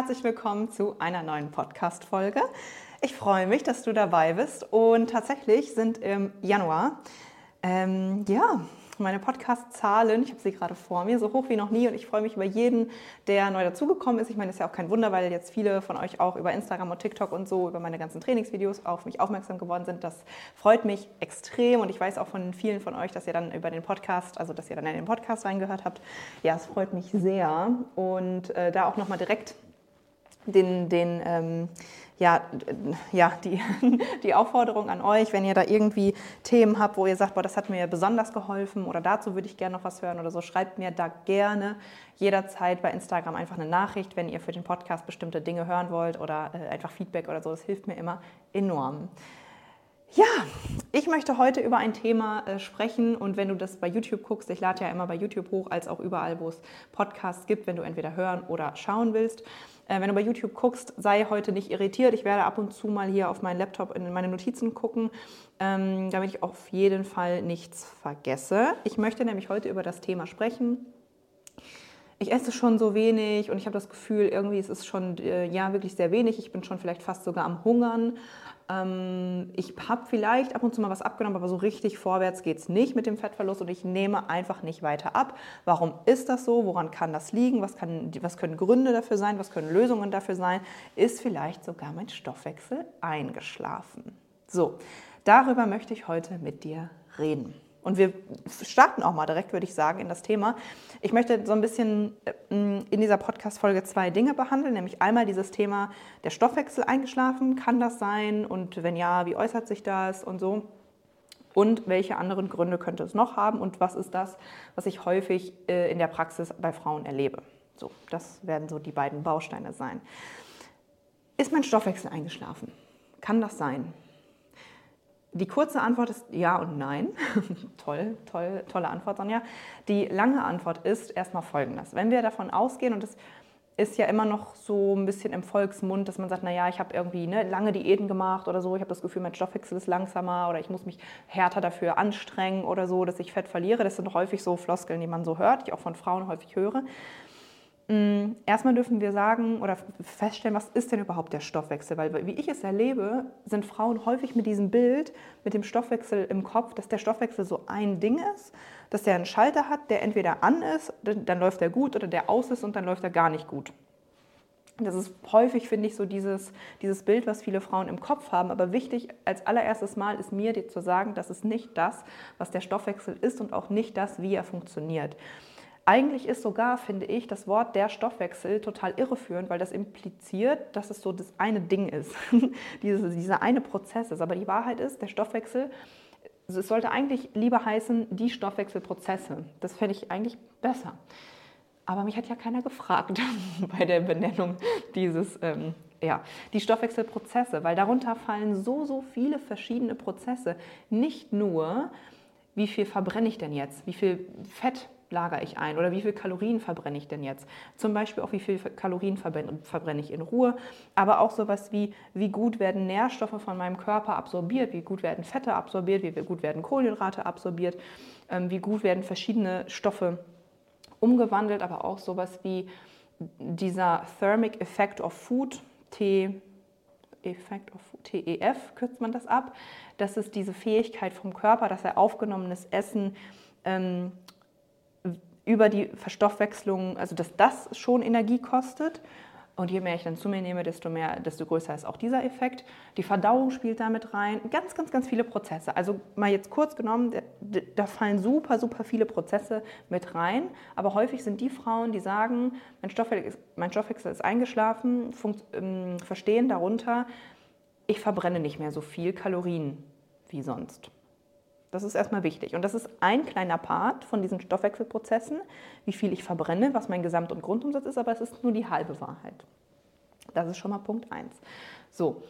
Herzlich willkommen zu einer neuen Podcast-Folge. Ich freue mich, dass du dabei bist und tatsächlich sind im Januar, ähm, ja, meine Podcast-Zahlen, ich habe sie gerade vor mir, so hoch wie noch nie und ich freue mich über jeden, der neu dazugekommen ist. Ich meine, das ist ja auch kein Wunder, weil jetzt viele von euch auch über Instagram und TikTok und so, über meine ganzen Trainingsvideos auf mich aufmerksam geworden sind. Das freut mich extrem und ich weiß auch von vielen von euch, dass ihr dann über den Podcast, also dass ihr dann in den Podcast reingehört habt. Ja, es freut mich sehr und äh, da auch nochmal direkt den, den ähm, ja, ja, die, die Aufforderung an euch, wenn ihr da irgendwie Themen habt, wo ihr sagt, boah, das hat mir besonders geholfen oder dazu würde ich gerne noch was hören oder so, schreibt mir da gerne jederzeit bei Instagram einfach eine Nachricht, wenn ihr für den Podcast bestimmte Dinge hören wollt oder äh, einfach Feedback oder so. Das hilft mir immer enorm. Ja, ich möchte heute über ein Thema äh, sprechen und wenn du das bei YouTube guckst, ich lade ja immer bei YouTube hoch, als auch überall, wo es Podcasts gibt, wenn du entweder hören oder schauen willst. Äh, wenn du bei YouTube guckst, sei heute nicht irritiert. Ich werde ab und zu mal hier auf meinen Laptop in meine Notizen gucken, ähm, damit ich auf jeden Fall nichts vergesse. Ich möchte nämlich heute über das Thema sprechen. Ich esse schon so wenig und ich habe das Gefühl, irgendwie ist es schon äh, ja wirklich sehr wenig. Ich bin schon vielleicht fast sogar am Hungern. Ähm, ich habe vielleicht ab und zu mal was abgenommen, aber so richtig vorwärts geht es nicht mit dem Fettverlust und ich nehme einfach nicht weiter ab. Warum ist das so? Woran kann das liegen? Was, kann, was können Gründe dafür sein? Was können Lösungen dafür sein? Ist vielleicht sogar mein Stoffwechsel eingeschlafen? So, darüber möchte ich heute mit dir reden. Und wir starten auch mal direkt, würde ich sagen, in das Thema. Ich möchte so ein bisschen äh, in dieser Podcast-Folge zwei Dinge behandeln, nämlich einmal dieses Thema der Stoffwechsel eingeschlafen. Kann das sein? Und wenn ja, wie äußert sich das und so? Und welche anderen Gründe könnte es noch haben? Und was ist das, was ich häufig äh, in der Praxis bei Frauen erlebe? So, das werden so die beiden Bausteine sein. Ist mein Stoffwechsel eingeschlafen? Kann das sein? Die kurze Antwort ist ja und nein. toll, toll, tolle Antwort, Sonja. Die lange Antwort ist erstmal folgendes. Wenn wir davon ausgehen, und es ist ja immer noch so ein bisschen im Volksmund, dass man sagt, naja, ich habe irgendwie ne, lange Diäten gemacht oder so, ich habe das Gefühl, mein Stoffwechsel ist langsamer oder ich muss mich härter dafür anstrengen oder so, dass ich Fett verliere. Das sind häufig so Floskeln, die man so hört, die ich auch von Frauen häufig höre. Mm, erstmal dürfen wir sagen oder feststellen, was ist denn überhaupt der Stoffwechsel? Weil wie ich es erlebe, sind Frauen häufig mit diesem Bild, mit dem Stoffwechsel im Kopf, dass der Stoffwechsel so ein Ding ist, dass der einen Schalter hat, der entweder an ist, dann läuft er gut oder der aus ist und dann läuft er gar nicht gut. Das ist häufig, finde ich, so dieses, dieses Bild, was viele Frauen im Kopf haben. Aber wichtig als allererstes Mal ist mir zu sagen, das ist nicht das, was der Stoffwechsel ist und auch nicht das, wie er funktioniert. Eigentlich ist sogar, finde ich, das Wort der Stoffwechsel total irreführend, weil das impliziert, dass es so das eine Ding ist, Diese, dieser eine Prozess ist. Aber die Wahrheit ist, der Stoffwechsel, es sollte eigentlich lieber heißen, die Stoffwechselprozesse. Das fände ich eigentlich besser. Aber mich hat ja keiner gefragt bei der Benennung dieses, ähm, ja, die Stoffwechselprozesse, weil darunter fallen so, so viele verschiedene Prozesse. Nicht nur, wie viel verbrenne ich denn jetzt, wie viel Fett lagere ich ein? Oder wie viel Kalorien verbrenne ich denn jetzt? Zum Beispiel auch, wie viel Kalorien verbrenne ich in Ruhe, aber auch sowas wie, wie gut werden Nährstoffe von meinem Körper absorbiert, wie gut werden Fette absorbiert, wie gut werden Kohlenhydrate absorbiert, ähm, wie gut werden verschiedene Stoffe umgewandelt, aber auch sowas wie dieser Thermic Effect of Food, T Effect of TEF kürzt man das ab. Das ist diese Fähigkeit vom Körper, dass er aufgenommenes Essen ähm, über die Verstoffwechslung, also dass das schon Energie kostet. Und je mehr ich dann zu mir nehme, desto, mehr, desto größer ist auch dieser Effekt. Die Verdauung spielt damit rein. Ganz, ganz, ganz viele Prozesse. Also mal jetzt kurz genommen, da fallen super, super viele Prozesse mit rein. Aber häufig sind die Frauen, die sagen, mein Stoffwechsel ist, mein Stoffwechsel ist eingeschlafen, ähm, verstehen darunter, ich verbrenne nicht mehr so viel Kalorien wie sonst. Das ist erstmal wichtig. Und das ist ein kleiner Part von diesen Stoffwechselprozessen, wie viel ich verbrenne, was mein Gesamt- und Grundumsatz ist, aber es ist nur die halbe Wahrheit. Das ist schon mal Punkt 1. So,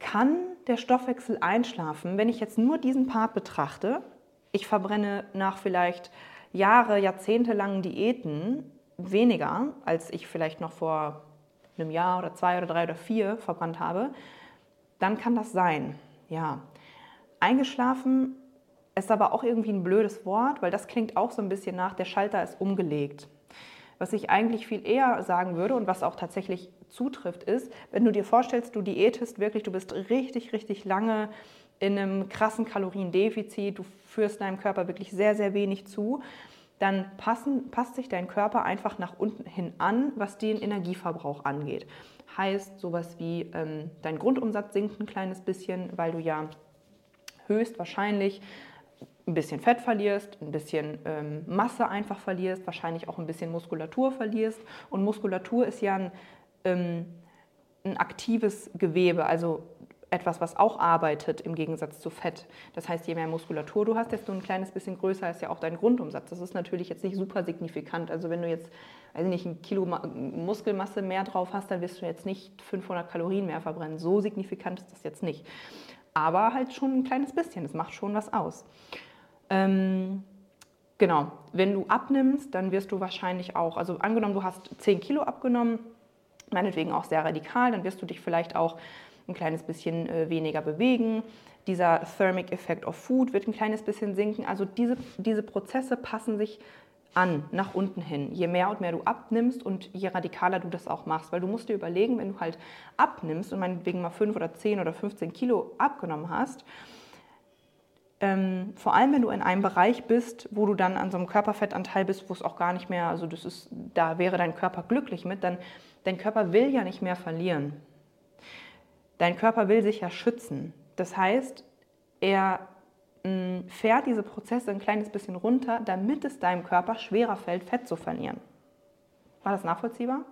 kann der Stoffwechsel einschlafen, wenn ich jetzt nur diesen Part betrachte? Ich verbrenne nach vielleicht Jahre, Jahrzehnte langen Diäten weniger, als ich vielleicht noch vor einem Jahr oder zwei oder drei oder vier verbrannt habe, dann kann das sein. Ja. Eingeschlafen ist aber auch irgendwie ein blödes Wort, weil das klingt auch so ein bisschen nach, der Schalter ist umgelegt. Was ich eigentlich viel eher sagen würde und was auch tatsächlich zutrifft, ist, wenn du dir vorstellst, du diätest wirklich, du bist richtig, richtig lange in einem krassen Kaloriendefizit, du führst deinem Körper wirklich sehr, sehr wenig zu, dann passen, passt sich dein Körper einfach nach unten hin an, was den Energieverbrauch angeht. Heißt sowas wie, ähm, dein Grundumsatz sinkt ein kleines bisschen, weil du ja höchstwahrscheinlich ein bisschen Fett verlierst, ein bisschen ähm, Masse einfach verlierst, wahrscheinlich auch ein bisschen Muskulatur verlierst. Und Muskulatur ist ja ein, ähm, ein aktives Gewebe, also etwas, was auch arbeitet im Gegensatz zu Fett. Das heißt, je mehr Muskulatur du hast, desto ein kleines bisschen größer ist ja auch dein Grundumsatz. Das ist natürlich jetzt nicht super signifikant. Also wenn du jetzt, weiß nicht, ein Kilo Muskelmasse mehr drauf hast, dann wirst du jetzt nicht 500 Kalorien mehr verbrennen. So signifikant ist das jetzt nicht. Aber halt schon ein kleines bisschen. Das macht schon was aus. Ähm, genau, wenn du abnimmst, dann wirst du wahrscheinlich auch, also angenommen, du hast 10 Kilo abgenommen, meinetwegen auch sehr radikal, dann wirst du dich vielleicht auch ein kleines bisschen äh, weniger bewegen. Dieser Thermic Effect of Food wird ein kleines bisschen sinken. Also diese, diese Prozesse passen sich an, nach unten hin. Je mehr und mehr du abnimmst und je radikaler du das auch machst. Weil du musst dir überlegen, wenn du halt abnimmst und meinetwegen mal 5 oder 10 oder 15 Kilo abgenommen hast, ähm, vor allem wenn du in einem Bereich bist, wo du dann an so einem Körperfettanteil bist, wo es auch gar nicht mehr, also das ist, da wäre dein Körper glücklich mit, dann dein Körper will ja nicht mehr verlieren. Dein Körper will sich ja schützen. Das heißt, er mh, mm, fährt diese Prozesse ein kleines bisschen runter, damit es deinem Körper schwerer fällt, Fett zu verlieren. War das nachvollziehbar?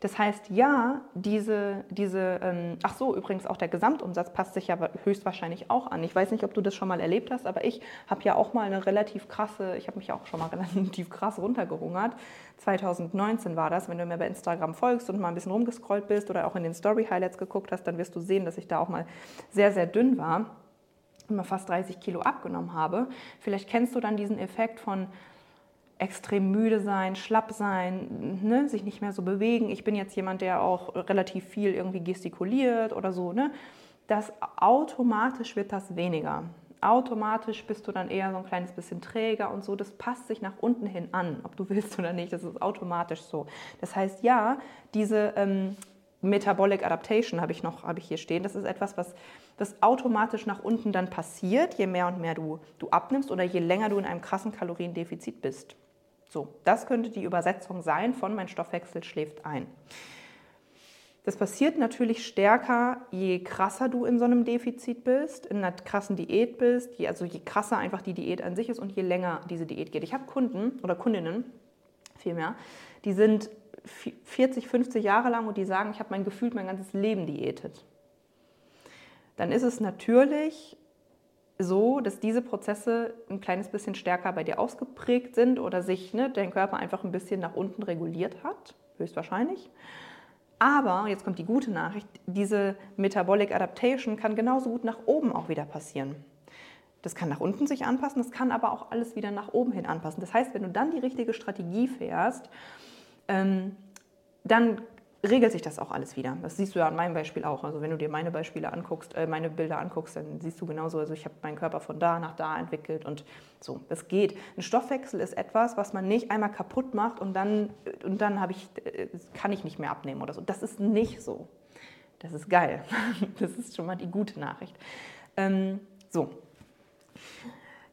Das heißt, ja, diese, diese ähm, ach so, übrigens auch der Gesamtumsatz passt sich ja höchstwahrscheinlich auch an. Ich weiß nicht, ob du das schon mal erlebt hast, aber ich habe ja auch mal eine relativ krasse, ich habe mich auch schon mal relativ krass runtergehungert. 2019 war das. Wenn du mir bei Instagram folgst und mal ein bisschen rumgescrollt bist oder auch in den Story-Highlights geguckt hast, dann wirst du sehen, dass ich da auch mal sehr, sehr dünn war und mal fast 30 Kilo abgenommen habe. Vielleicht kennst du dann diesen Effekt von, extrem müde sein, schlapp sein, ne, sich nicht mehr so bewegen. Ich bin jetzt jemand, der auch relativ viel irgendwie gestikuliert oder so. Ne? Das automatisch wird das weniger. Automatisch bist du dann eher so ein kleines bisschen träger und so. Das passt sich nach unten hin an, ob du willst oder nicht. Das ist automatisch so. Das heißt, ja, diese ähm, Metabolic Adaptation habe ich noch habe ich hier stehen. Das ist etwas, was, was automatisch nach unten dann passiert, je mehr und mehr du, du abnimmst oder je länger du in einem krassen Kaloriendefizit bist. So, das könnte die Übersetzung sein von mein Stoffwechsel schläft ein. Das passiert natürlich stärker, je krasser du in so einem Defizit bist, in einer krassen Diät bist, je, also je krasser einfach die Diät an sich ist und je länger diese Diät geht. Ich habe Kunden oder Kundinnen, vielmehr, die sind 40, 50 Jahre lang und die sagen, ich habe mein Gefühl mein ganzes Leben diätet. Dann ist es natürlich so, dass diese Prozesse ein kleines bisschen stärker bei dir ausgeprägt sind oder sich ne, dein Körper einfach ein bisschen nach unten reguliert hat, höchstwahrscheinlich. Aber, jetzt kommt die gute Nachricht, diese Metabolic Adaptation kann genauso gut nach oben auch wieder passieren. Das kann nach unten sich anpassen, das kann aber auch alles wieder nach oben hin anpassen. Das heißt, wenn du dann die richtige Strategie fährst, ähm, dann regelt sich das auch alles wieder. Das siehst du ja an meinem Beispiel auch. Also wenn du dir meine Beispiele anguckst, äh, meine Bilder anguckst, dann siehst du genauso, also ich habe meinen Körper von da nach da entwickelt und so, das geht. Ein Stoffwechsel ist etwas, was man nicht einmal kaputt macht und dann, und dann ich, äh, kann ich nicht mehr abnehmen oder so. Das ist nicht so. Das ist geil. Das ist schon mal die gute Nachricht. Ähm, so.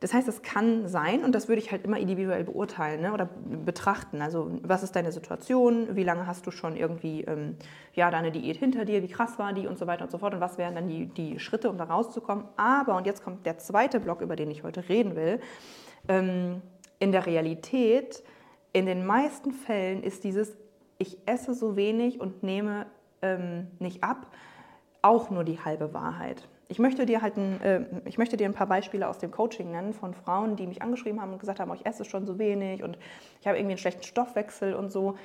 Das heißt, es kann sein, und das würde ich halt immer individuell beurteilen ne, oder betrachten. Also, was ist deine Situation? Wie lange hast du schon irgendwie ähm, ja, deine Diät hinter dir? Wie krass war die und so weiter und so fort? Und was wären dann die, die Schritte, um da rauszukommen? Aber, und jetzt kommt der zweite Block, über den ich heute reden will, ähm, in der Realität, in den meisten Fällen ist dieses, ich esse so wenig und nehme ähm, nicht ab, auch nur die halbe Wahrheit. Ich möchte dir halt ein, äh, ich möchte dir ein paar Beispiele aus dem Coaching nennen von Frauen, die mich angeschrieben haben und gesagt haben, oh, ich esse schon so wenig und ich habe irgendwie einen schlechten Stoffwechsel und so. Und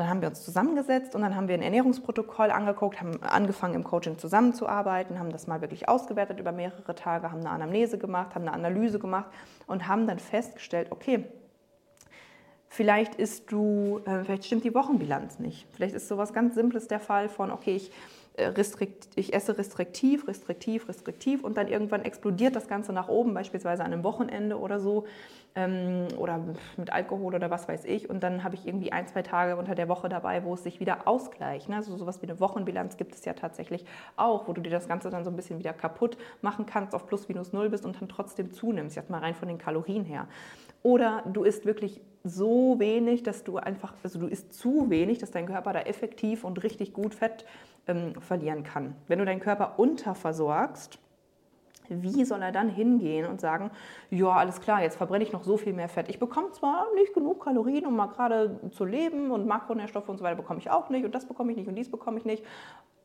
dann haben wir uns zusammengesetzt und dann haben wir ein Ernährungsprotokoll angeguckt, haben angefangen im Coaching zusammenzuarbeiten, haben das mal wirklich ausgewertet über mehrere Tage, haben eine Anamnese gemacht, haben eine Analyse gemacht und haben dann festgestellt, okay, vielleicht ist du, äh, vielleicht stimmt die Wochenbilanz nicht. Vielleicht ist sowas ganz Simples der Fall von, okay, ich restrikt, ich esse restriktiv, restriktiv, restriktiv und dann irgendwann explodiert das Ganze nach oben, beispielsweise an einem Wochenende oder so ähm, oder mit Alkohol oder was weiß ich und dann habe ich irgendwie ein, zwei Tage unter der Woche dabei, wo es sich wieder ausgleicht. Ne? Also sowas wie eine Wochenbilanz gibt es ja tatsächlich auch, wo du dir das Ganze dann so ein bisschen wieder kaputt machen kannst, auf plus minus null bist und dann trotzdem zunimmst, jetzt mal rein von den Kalorien her. Oder du isst wirklich so wenig, dass du einfach, also du isst zu wenig, dass dein Körper da effektiv und richtig gut Fett ähm, verlieren kann. Wenn du deinen Körper unterversorgst, wie soll er dann hingehen und sagen, ja, alles klar, jetzt verbrenne ich noch so viel mehr Fett. Ich bekomme zwar nicht genug Kalorien, um mal gerade zu leben und Makronährstoffe und so weiter bekomme ich auch nicht und das bekomme ich nicht und dies bekomme ich nicht.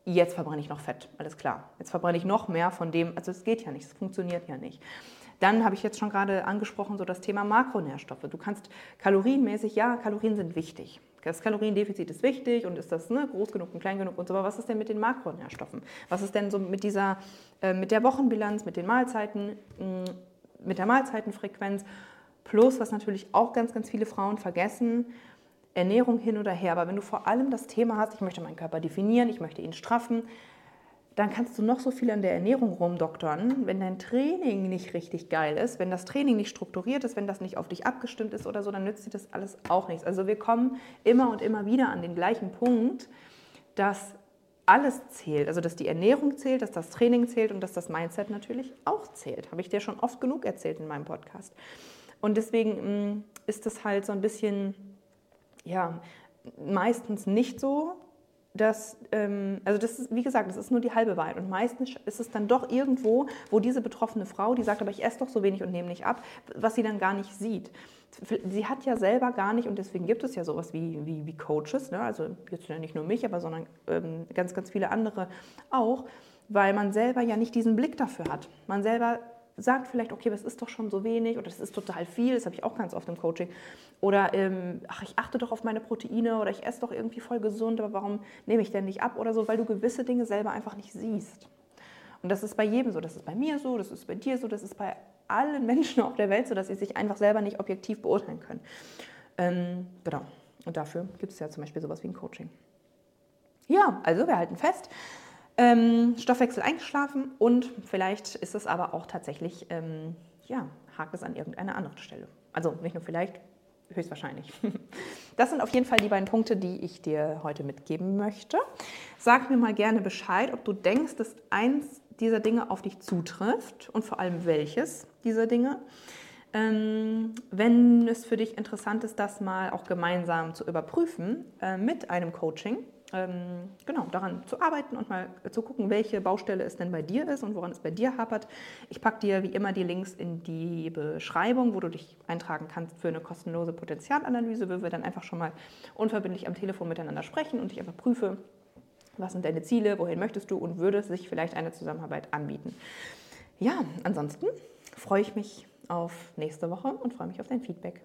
Jetzt verbrenne ich noch Fett, alles klar. Jetzt verbrenne ich noch mehr von dem, also es geht ja nicht, es funktioniert ja nicht. Dann habe ich jetzt schon gerade angesprochen, so das Thema Makronährstoffe. Du kannst kalorienmäßig, ja, Kalorien sind wichtig. Das Kaloriendefizit ist wichtig und ist das ne, groß genug und klein genug und so. Aber was ist denn mit den Makronährstoffen? Was ist denn so mit dieser, äh, mit der Wochenbilanz, mit den Mahlzeiten, mh, mm, mit der Mahlzeitenfrequenz? Plus, was natürlich auch ganz, ganz viele Frauen vergessen, Ernährung hin oder her. Aber wenn du vor allem das Thema hast, ich möchte meinen Körper definieren, ich möchte ihn straffen, dann kannst du noch so viel an der Ernährung rumdoktern. Wenn dein Training nicht richtig geil ist, wenn das Training nicht strukturiert ist, wenn das nicht auf dich abgestimmt ist oder so, dann nützt dir das alles auch nichts. Also wir kommen immer und immer wieder an den gleichen Punkt, dass alles zählt. Also dass die Ernährung zählt, dass das Training zählt und dass das Mindset natürlich auch zählt. Habe ich dir schon oft genug erzählt in meinem Podcast. Und deswegen mm, ist es halt so ein bisschen, ja, meistens nicht so, dass, ähm, also das ist, wie gesagt, das ist nur die halbe Wahrheit. Und meistens ist es dann doch irgendwo, wo diese betroffene Frau, die sagt, aber ich esse doch so wenig und nehme nicht ab, was sie dann gar nicht sieht. Sie hat ja selber gar nicht, und deswegen gibt es ja sowas wie, wie, wie Coaches, ne? also jetzt ja nicht nur mich, aber sondern ähm, ganz, ganz viele andere auch, weil man selber ja nicht diesen Blick dafür hat. Man selber sagt vielleicht, okay, das ist doch schon so wenig oder das ist total viel, das habe ich auch ganz oft im Coaching. Oder ähm, ach, ich achte doch auf meine Proteine oder ich esse doch irgendwie voll gesund, aber warum nehme ich denn nicht ab oder so, weil du gewisse Dinge selber einfach nicht siehst. Und das ist bei jedem so, das ist bei mir so, das ist bei dir so, das ist bei allen Menschen auf der Welt so, dass sie sich einfach selber nicht objektiv beurteilen können. Ähm, genau. Und dafür gibt es ja zum Beispiel sowas wie ein Coaching. Ja, also wir halten fest ähm, Stoffwechsel eingeschlafen und vielleicht ist es aber auch tatsächlich, ähm, ja, hakt es an irgendeiner anderen Stelle. Also nicht nur vielleicht, höchstwahrscheinlich. Das sind auf jeden Fall die beiden Punkte, die ich dir heute mitgeben möchte. Sag mir mal gerne Bescheid, ob du denkst, dass eins dieser Dinge auf dich zutrifft und vor allem welches dieser Dinge. Ähm, wenn es für dich interessant ist, das mal auch gemeinsam zu überprüfen äh, mit einem Coaching, genau, daran zu arbeiten und mal zu gucken, welche Baustelle es denn bei dir ist und woran es bei dir hapert. Ich packe dir wie immer die Links in die Beschreibung, wo du dich eintragen kannst für eine kostenlose Potenzialanalyse, wo wir dann einfach schon mal unverbindlich am Telefon miteinander sprechen und ich einfach prüfe, was sind deine Ziele, wohin möchtest du und würde sich vielleicht eine Zusammenarbeit anbieten. Ja, ansonsten freue ich mich auf nächste Woche und freue mich auf dein Feedback.